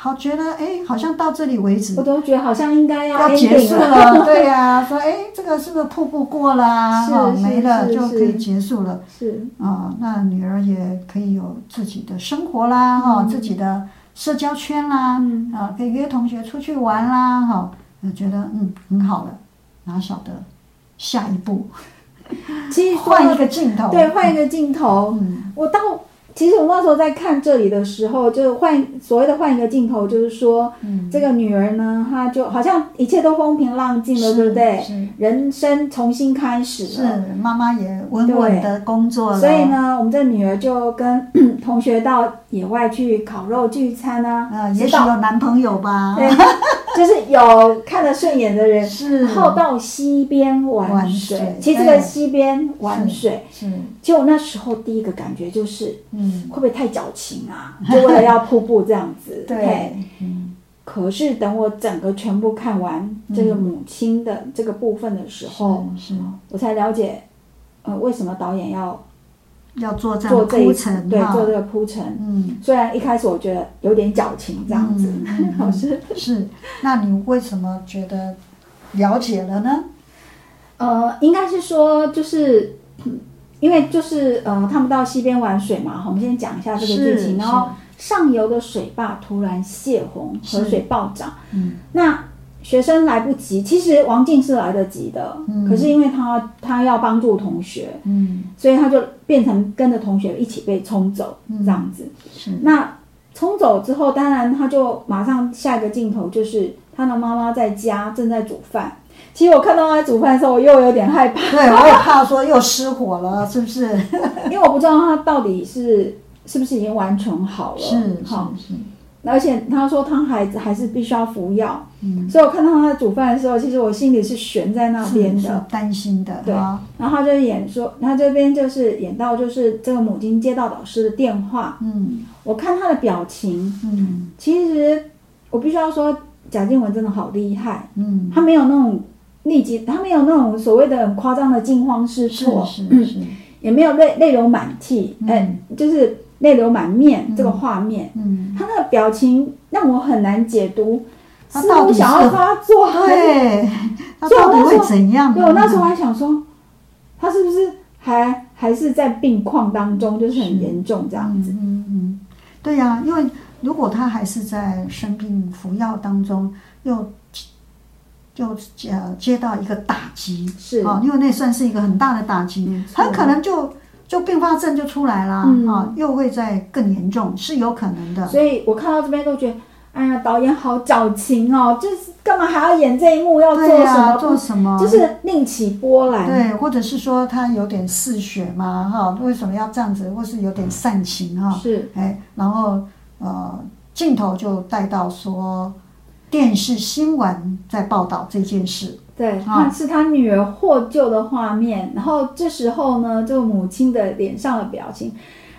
好，觉得哎，好像到这里为止。我都觉得好像应该要要结束了，对呀、说哎，这个是不是瀑布过啦？是哈，没了就可以结束了。是，啊、那女儿也可以有自己的生活啦，哈、嗯。自己的社交圈啦，嗯。啊、可以约同学出去玩啦，哈、我觉得嗯很好了，哪晓得下一步其实 换一个镜头，对换一个镜头，嗯。我到其实我那时候在看这里的时候，就换所谓的换一个镜头，就是说嗯，这个女儿呢，她就好像一切都风平浪静了，对不对？是。人生重新开始是。妈妈也稳稳的工作了，所以，呢，我们这女儿就跟 同学到野外去烤肉聚餐啊，呃，也许有男朋友吧，对，就是有看得顺眼的人，是，然后到溪边玩玩水。其实这个对溪边玩水，是，结果那时候第一个感觉就是嗯，会不会太矫情啊？就为了要瀑布这样子。对，嗯，可是等我整个全部看完这个母亲的这个部分的时候，是是。我才了解，呃，为什么导演要要做这样做这一铺陈，对，做这个铺陈。嗯。虽然一开始我觉得有点矫情这样子，老师，是，那你为什么觉得了解了呢？呃，应该是说就是。嗯因为就是呃，他们到溪边玩水嘛，我们先讲一下这个剧情，然后上游的水坝突然泄洪，河水暴涨，嗯那学生来不及，其实王静是来得及的，嗯可是因为他他要帮助同学，嗯，所以他就变成跟着同学一起被冲走、嗯这样子。是，那冲走之后，当然他就马上下一个镜头就是他的妈妈在家正在煮饭。其实我看到他在煮饭的时候，我又有点害怕，对，我也怕说又失火了，是不是？因为我不知道他到底是是不是已经完全好了。是好，是是，而且他说他还还是必须要服药，嗯，所以我看到他在煮饭的时候，其实我心里是悬在那边的。担心的，对。哈，然后他就演说，他这边就是演到就是这个母亲接到老师的电话，嗯。我看他的表情，嗯。其实我必须要说贾静雯真的好厉害，嗯，他没有那种立即，他没有那种所谓的很夸张的惊慌失是措，是是，也没有泪泪流满涕，嗯。哎、就是泪流满面、嗯。这个画面，嗯，他那个表情让我很难解读，似他到底想要发作，对，他到底会怎样呢？对我那时候还想说，他是不是还还是在病况当中，就是很严重这样子。嗯嗯嗯，对呀、因为如果他还是在生病服药当中，又就接接到一个打击，是。啊、因为那算是一个很大的打击，很可能就就并发症就出来啦，啊、嗯又会再更严重，是有可能的。所以我看到这边都觉得，哎呀，导演好矫情哦，就是干嘛还要演这一幕？要做什么？做什么？就是另起波澜。对，或者是说他有点嗜血嘛，哈，为什么要这样子？或是有点煽情哈，是哎，然后呃，镜头就带到说电视新闻在报道这件事，对，啊。他是他女儿获救的画面，然后这时候呢，这个母亲的脸上的表情，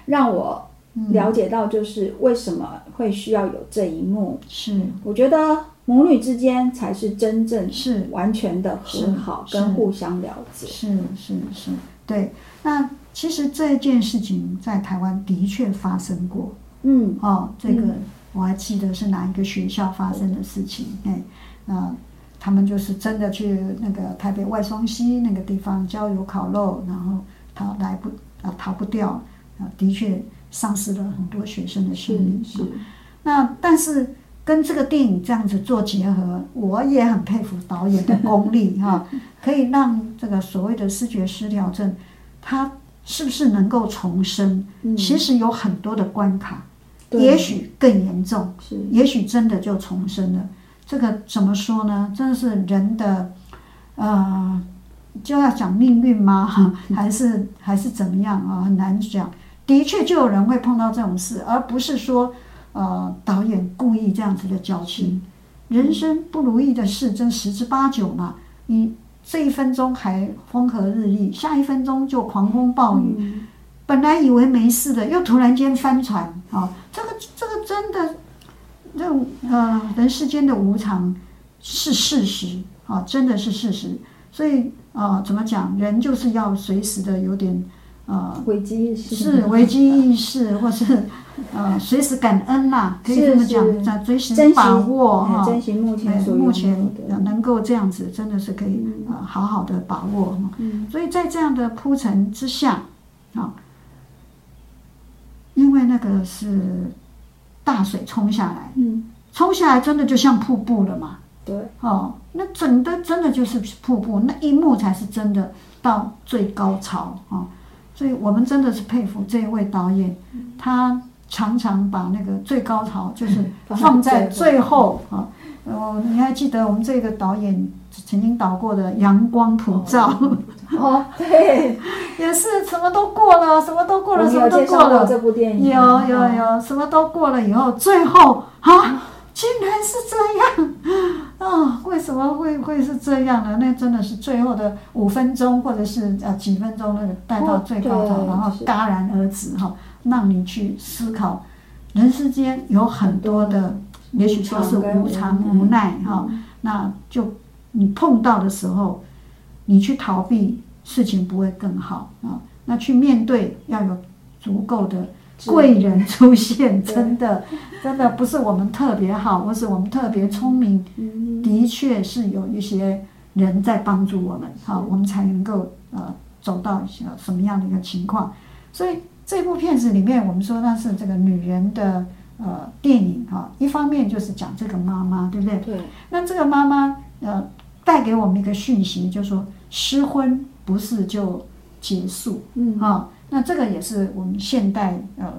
让我嗯。了解到就是为什么会需要有这一幕。是。我觉得母女之间才是真正是。完全的和好跟互相了解。是是是，对。那其实这件事情在台湾的确发生过。嗯，哦，这个嗯。我还记得是哪一个学校发生的事情，哎，那他们就是真的去那个台北外双溪那个地方郊游烤肉，然后逃来不啊逃不掉啊，的确丧失了很多学生的生是命。是，那但是跟这个电影这样子做结合，我也很佩服导演的功力哈，可以让这个所谓的视觉失调症他是不是能够重生？嗯其实有很多的关卡，也许更严重，是也许真的就重生了。这个怎么说呢？真的是人的，呃，就要讲命运吗？还是还是怎么样啊？很难讲。的确，就有人会碰到这种事，而不是说，呃，导演故意这样子的矫情。人生不如意的事真十之八九嘛。你这一分钟还风和日丽，下一分钟就狂风暴雨。嗯本来以为没事的，又突然间翻船啊！这个这个真的，这种呃人世间的无常是事实啊，真的是事实。所以呃，怎么讲，人就是要随时的有点呃，危机意识是危机意识，或是呃随时感恩啦，可以这么是讲，是在随时把握哎哈。珍惜目前目前，能够这样子，真的是可以呃好好的把握。嗯所以在这样的铺陈之下，啊，因为那个是大水冲下来，嗯，冲下来真的就像瀑布了嘛，对，哦，那整的真的就是瀑布，那一幕才是真的到最高潮啊、哦！所以我们真的是佩服这一位导演，他常常把那个最高潮就是 放在最后。啊。哦，你还记得我们这个导演曾经导过的《阳光普照》哦，对，也是什么都过了，什么都过了，什么都过了。这部电影，有有有，什么都过了以后，最后啊，竟然是这样啊！为什么会会是这样呢？那真的是最后的五分钟或者是呃几分钟那个带到最高潮，哦然后戛然而止哈，让你去思考人世间有很多的，也许说是无常无奈哈。那就你碰到的时候，你去逃避，事情不会更好啊。那去面对，要有足够的贵人出现，真的，真的不是我们特别好，或是我们特别聪明，嗯，的确是有一些人在帮助我们，好，我们才能够呃走到呃什么样的一个情况。所以这部片子里面，我们说那是这个女人的呃电影哈，一方面就是讲这个妈妈，对不对？对，那这个妈妈呃带给我们一个讯息，就是说失婚不是就结束嗯，啊、那这个也是我们现代呃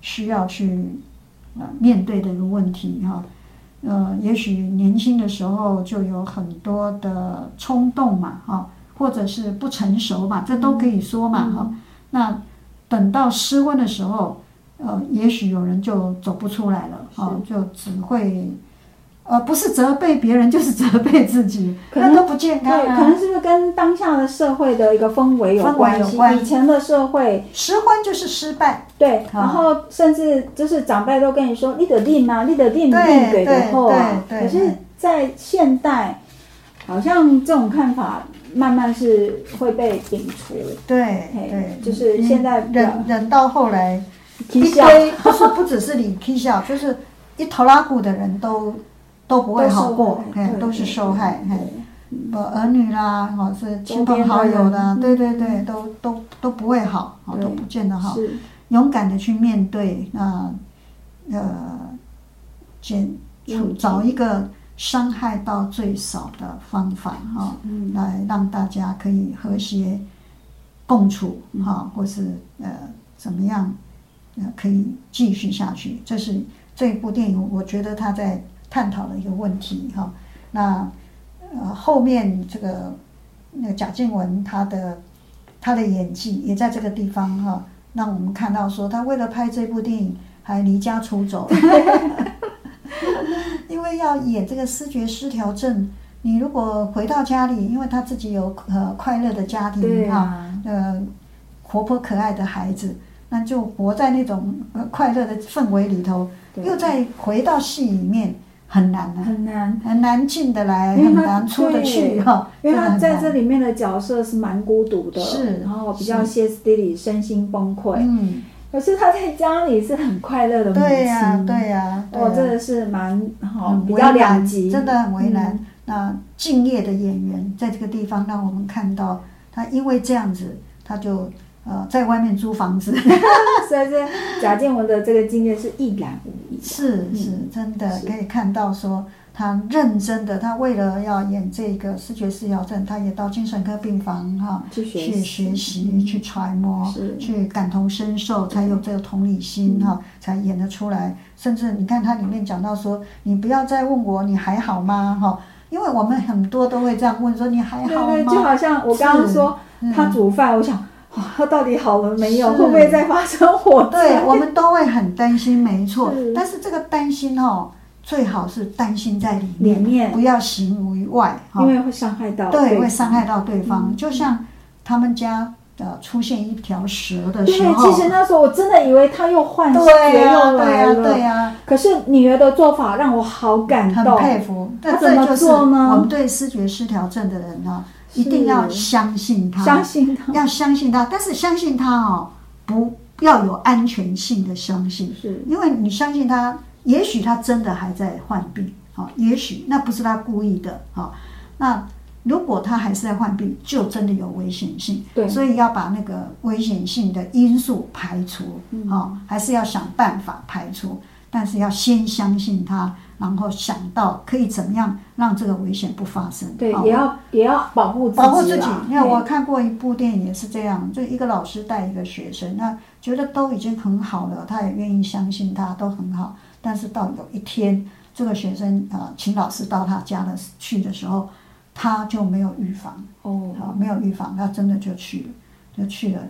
需要去呃面对的一个问题哈、呃，也许年轻的时候就有很多的冲动嘛，哈、或者是不成熟嘛，这都可以说嘛，哈、那等到失婚的时候，呃，也许有人就走不出来了，啊、就只会。呃，不是责备别人，就是责备自己，可能那都不健康。可能是不是跟当下的社会的一个氛围有关系？有关以前的社会，失婚就是失败，对，啊然后甚至就是长辈都跟你说，你得定啊，你得定对定给的后啊。可是，在现代，好像这种看法慢慢是会被摒除。对对，就是现在忍忍到后来，一堆不是不只是你 K 笑，就是一头拉骨的人都都不会好过，嘿，都是受害，嘿，呃，儿女啦，或是亲朋好友啦，对对对，都都都不会好，哦，都不见得好。勇敢的去面对，那呃，减除找一个伤害到最少的方法哈、嗯。来让大家可以和谐共处哈、或是呃怎么样呃可以继续下去，这是这部电影我觉得他在探讨的一个问题哈、那呃后面这个那个贾静雯她的她的演技也在这个地方哈、让我们看到说她为了拍这部电影还离家出走，因为要演这个视觉失调症。你如果回到家里，因为她自己有呃快乐的家庭哈、啊，呃活泼可爱的孩子，那就活在那种呃快乐的氛围里头，又再回到戏里面很难啊，很难。很难进得来，很难出得去哈。因为他在这里面的角色是蛮孤独的，是然后比较歇斯底里，身心崩溃。嗯，可是他在家里是很快乐的母亲，对呀、对呀、对呀哦，真的是蛮好，比较两，极，真的很为难。嗯那敬业的演员在这个地方让我们看到，他因为这样子，他就呃在外面租房子，所以这贾静雯的这个经验是一览无遗。是是嗯真的可以看到说他认真的，他为了要演这个视觉失调症，他也到精神科病房哈、去学去学习、去揣摩是、去感同身受，才有这个同理心哈、才演得出来。甚至你看它里面讲到说，你不要再问我你还好吗？哈，因为我们很多都会这样问说你还好对对，就？好像我刚刚说是他煮饭，我想哇，他到底好了没有？会不会再发生火灾？对，我们都会很担心，没错是。但是这个担心哦，最好是担心在里面，里面不要行于外哈。因为会伤害到对，方会伤害到对方。嗯就像他们家呃出现一条蛇的对，时候，其实那时候我真的以为他又换血对呀、又对呀、来了，对呀、可是女儿的做法让我好感动很，佩服。他怎么那这就是做呢我们对视觉失调症的人呢、一定要相信他，相信他。要相信他，但是相信他哦，不要有安全性的相信，是。因为你相信他，也许他真的还在患病，好、也许那不是他故意的，好、那如果他还是在患病，就真的有危险性，对。所以要把那个危险性的因素排除，嗯。好、还是要想办法排除，但是要先相信他，然后想到可以怎么样让这个危险不发生，对，好。也要也要保护自己保护自己。啦。因为我看过一部电影也是这样，就一个老师带一个学生，那觉得都已经很好了，他也愿意相信他都很好，但是到有一天，这个学生呃请老师到他家的去的时候，他就没有预防，哦，好没有预防，他真的就去了，就去了，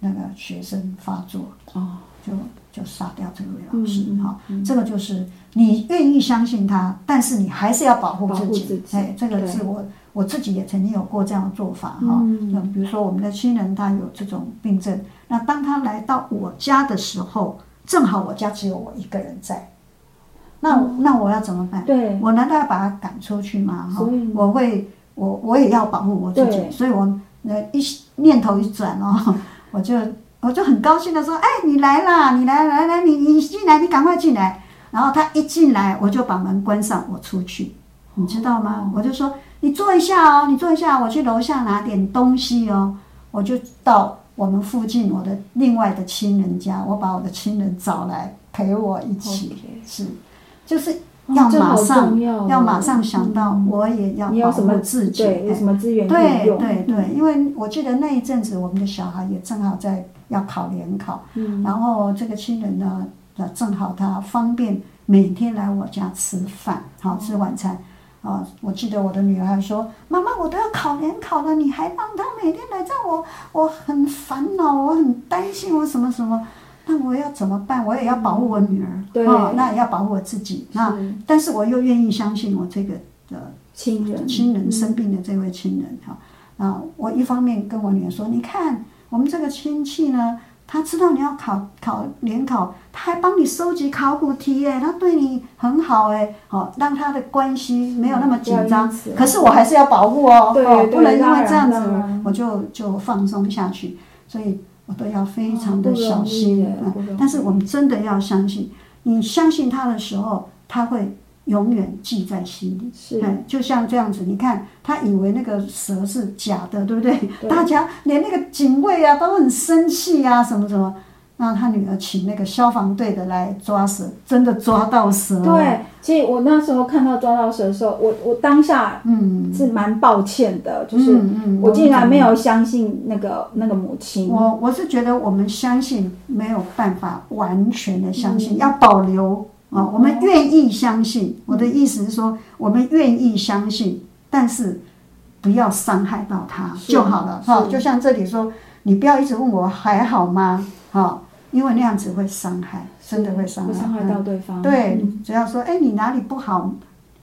那个学生发作，哦，就就杀掉这位老师嗯嗯哈、这个就是你愿意相信他，但是你还是要保护自己。哎，这个是我我自己也曾经有过这样的做法哈。嗯比如说我们的亲人他有这种病症，那当他来到我家的时候，正好我家只有我一个人在，那我、那我要怎么办？我难道要把他赶出去吗？我会我我也要保护我自己，所以我呃一念头一转哦，我就我就很高兴的说，哎，你来啦，你来来来，你你进来，你赶快进来。然后他一进来，我就把门关上，我出去，你知道吗？我就说你坐一下哦，你坐一下，我去楼下拿点东西哦。我就到我们附近我的另外的亲人家，我把我的亲人找来陪我一起。是，就是要马上、重要哦。要马上想到嗯，我也要保护自己，对，有哎。什么资源对？对对，因为我记得那一阵子，我们的小孩也正好在要考联考，嗯，然后这个亲人呢，呃，正好他方便每天来我家吃饭，好吃晚餐。啊，我记得我的女儿还说：“妈妈，我都要考联考了，你还让他每天来，这我我很烦恼，我很担心，我什么什么。那我要怎么办？我也要保护我女儿，对哦，那也要保护我自己。那但是我又愿意相信我这个呃亲人，亲人嗯生病的这位亲人哈，啊，我一方面跟我女儿说，你看我们这个亲戚呢，他知道你要考考联考，他还帮你收集考古题耶，他对你很好哎，好让他的关系没有那么紧张。可是我还是要保护哦，对哦，不能因为这样子我就就放松下去，所以我都要非常的小心。嗯但是我们真的要相信，你相信他的时候，他会永远记在心里。是嗯，就像这样子，你看他以为那个蛇是假的，对不对？对大家连那个警卫啊都很生气啊，什么什么。那他女儿请那个消防队的来抓蛇，真的抓到蛇。，对，其实我那时候看到抓到蛇的时候，我我当下嗯，是蛮抱歉的，就是嗯嗯我竟然懂没有相信那个那个母亲。我我是觉得我们相信没有办法完全的相信，嗯要保留啊、我们愿意相信。我的意思是说，我们愿意相信，但是不要伤害到他就好了哈。是就像这里说，你不要一直问我还好吗？哈，因为那样子会伤害，真的会伤害，会伤害嗯到对方。对嗯，只要说，哎，你哪里不好，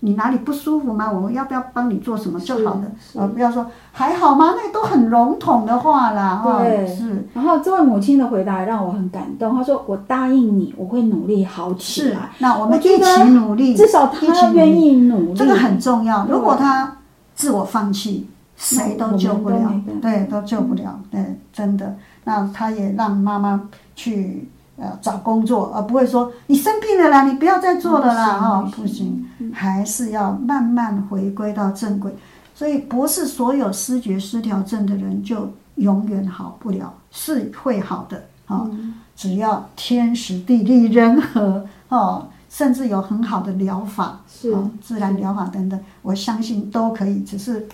你哪里不舒服吗？我们要不要帮你做什么就好了，不要说还好吗？那都很笼统的话啦，哈，对是然后这位母亲的回答让我很感动，她说：“我答应你，我会努力好起是来。，那我们一起努力，至少她愿意努力，这个很重要。如果他自我放弃，谁都救不了对，都救不了，对，真的。那他也让妈妈去呃找工作，而不会说你生病了啦，你不要再做了啦，哈、不不行，还是要慢慢回归到正轨。所以不是所有失觉失调症的人就永远好不了，是会好的，哈、只要天时地利人和，哦，甚至有很好的疗法，是啊自然疗法等等，我相信都可以。只是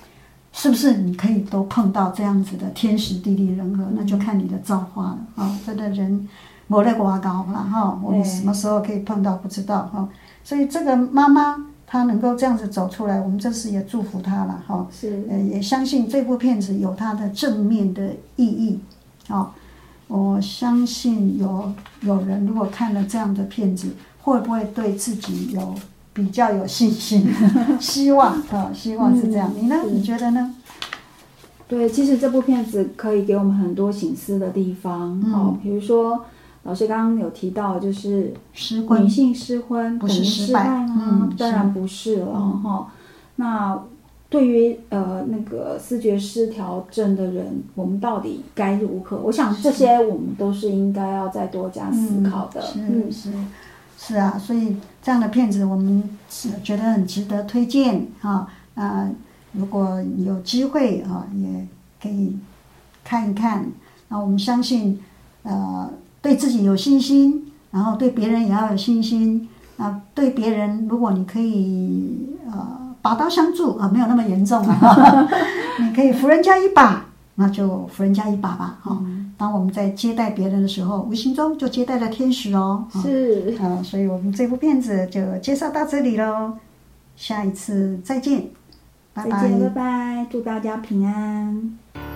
是不是你可以都碰到这样子的天时地利人和，那就看你的造化了啊！这个人没得瓜高了哈，我们什么时候可以碰到不知道哈。所以这个妈妈她能够这样子走出来，我们这次也祝福她了哈。是呃，也相信这部片子有它的正面的意义，哦，我相信有有人如果看了这样的片子，会不会对自己有比较有信心？希望啊、希望是这样。你呢？你觉得呢？对，其实这部片子可以给我们很多醒思的地方，嗯哦，比如说老师刚刚有提到，就是失婚女性失婚不是失败吗？嗯当然不是了嗯哈、那对于呃那个视觉失调症的人，我们到底该如何？我想这些我们都是应该要再多加思考的。嗯、是是是啊，所以这样的片子我们是觉得很值得推荐啊。那如果有机会啊，也可以看一看。那我们相信，呃，对自己有信心，然后对别人也要有信心。啊，对别人，如果你可以呃拔刀相助啊，没有那么严重啊，你可以扶人家一把，那就扶人家一把吧，哈、当我们在接待别人的时候，无形中就接待了天使哦。啊是，呃，所以我们这部片子就介绍到这里喽，下一次再见，拜再见，拜拜，祝大家平安。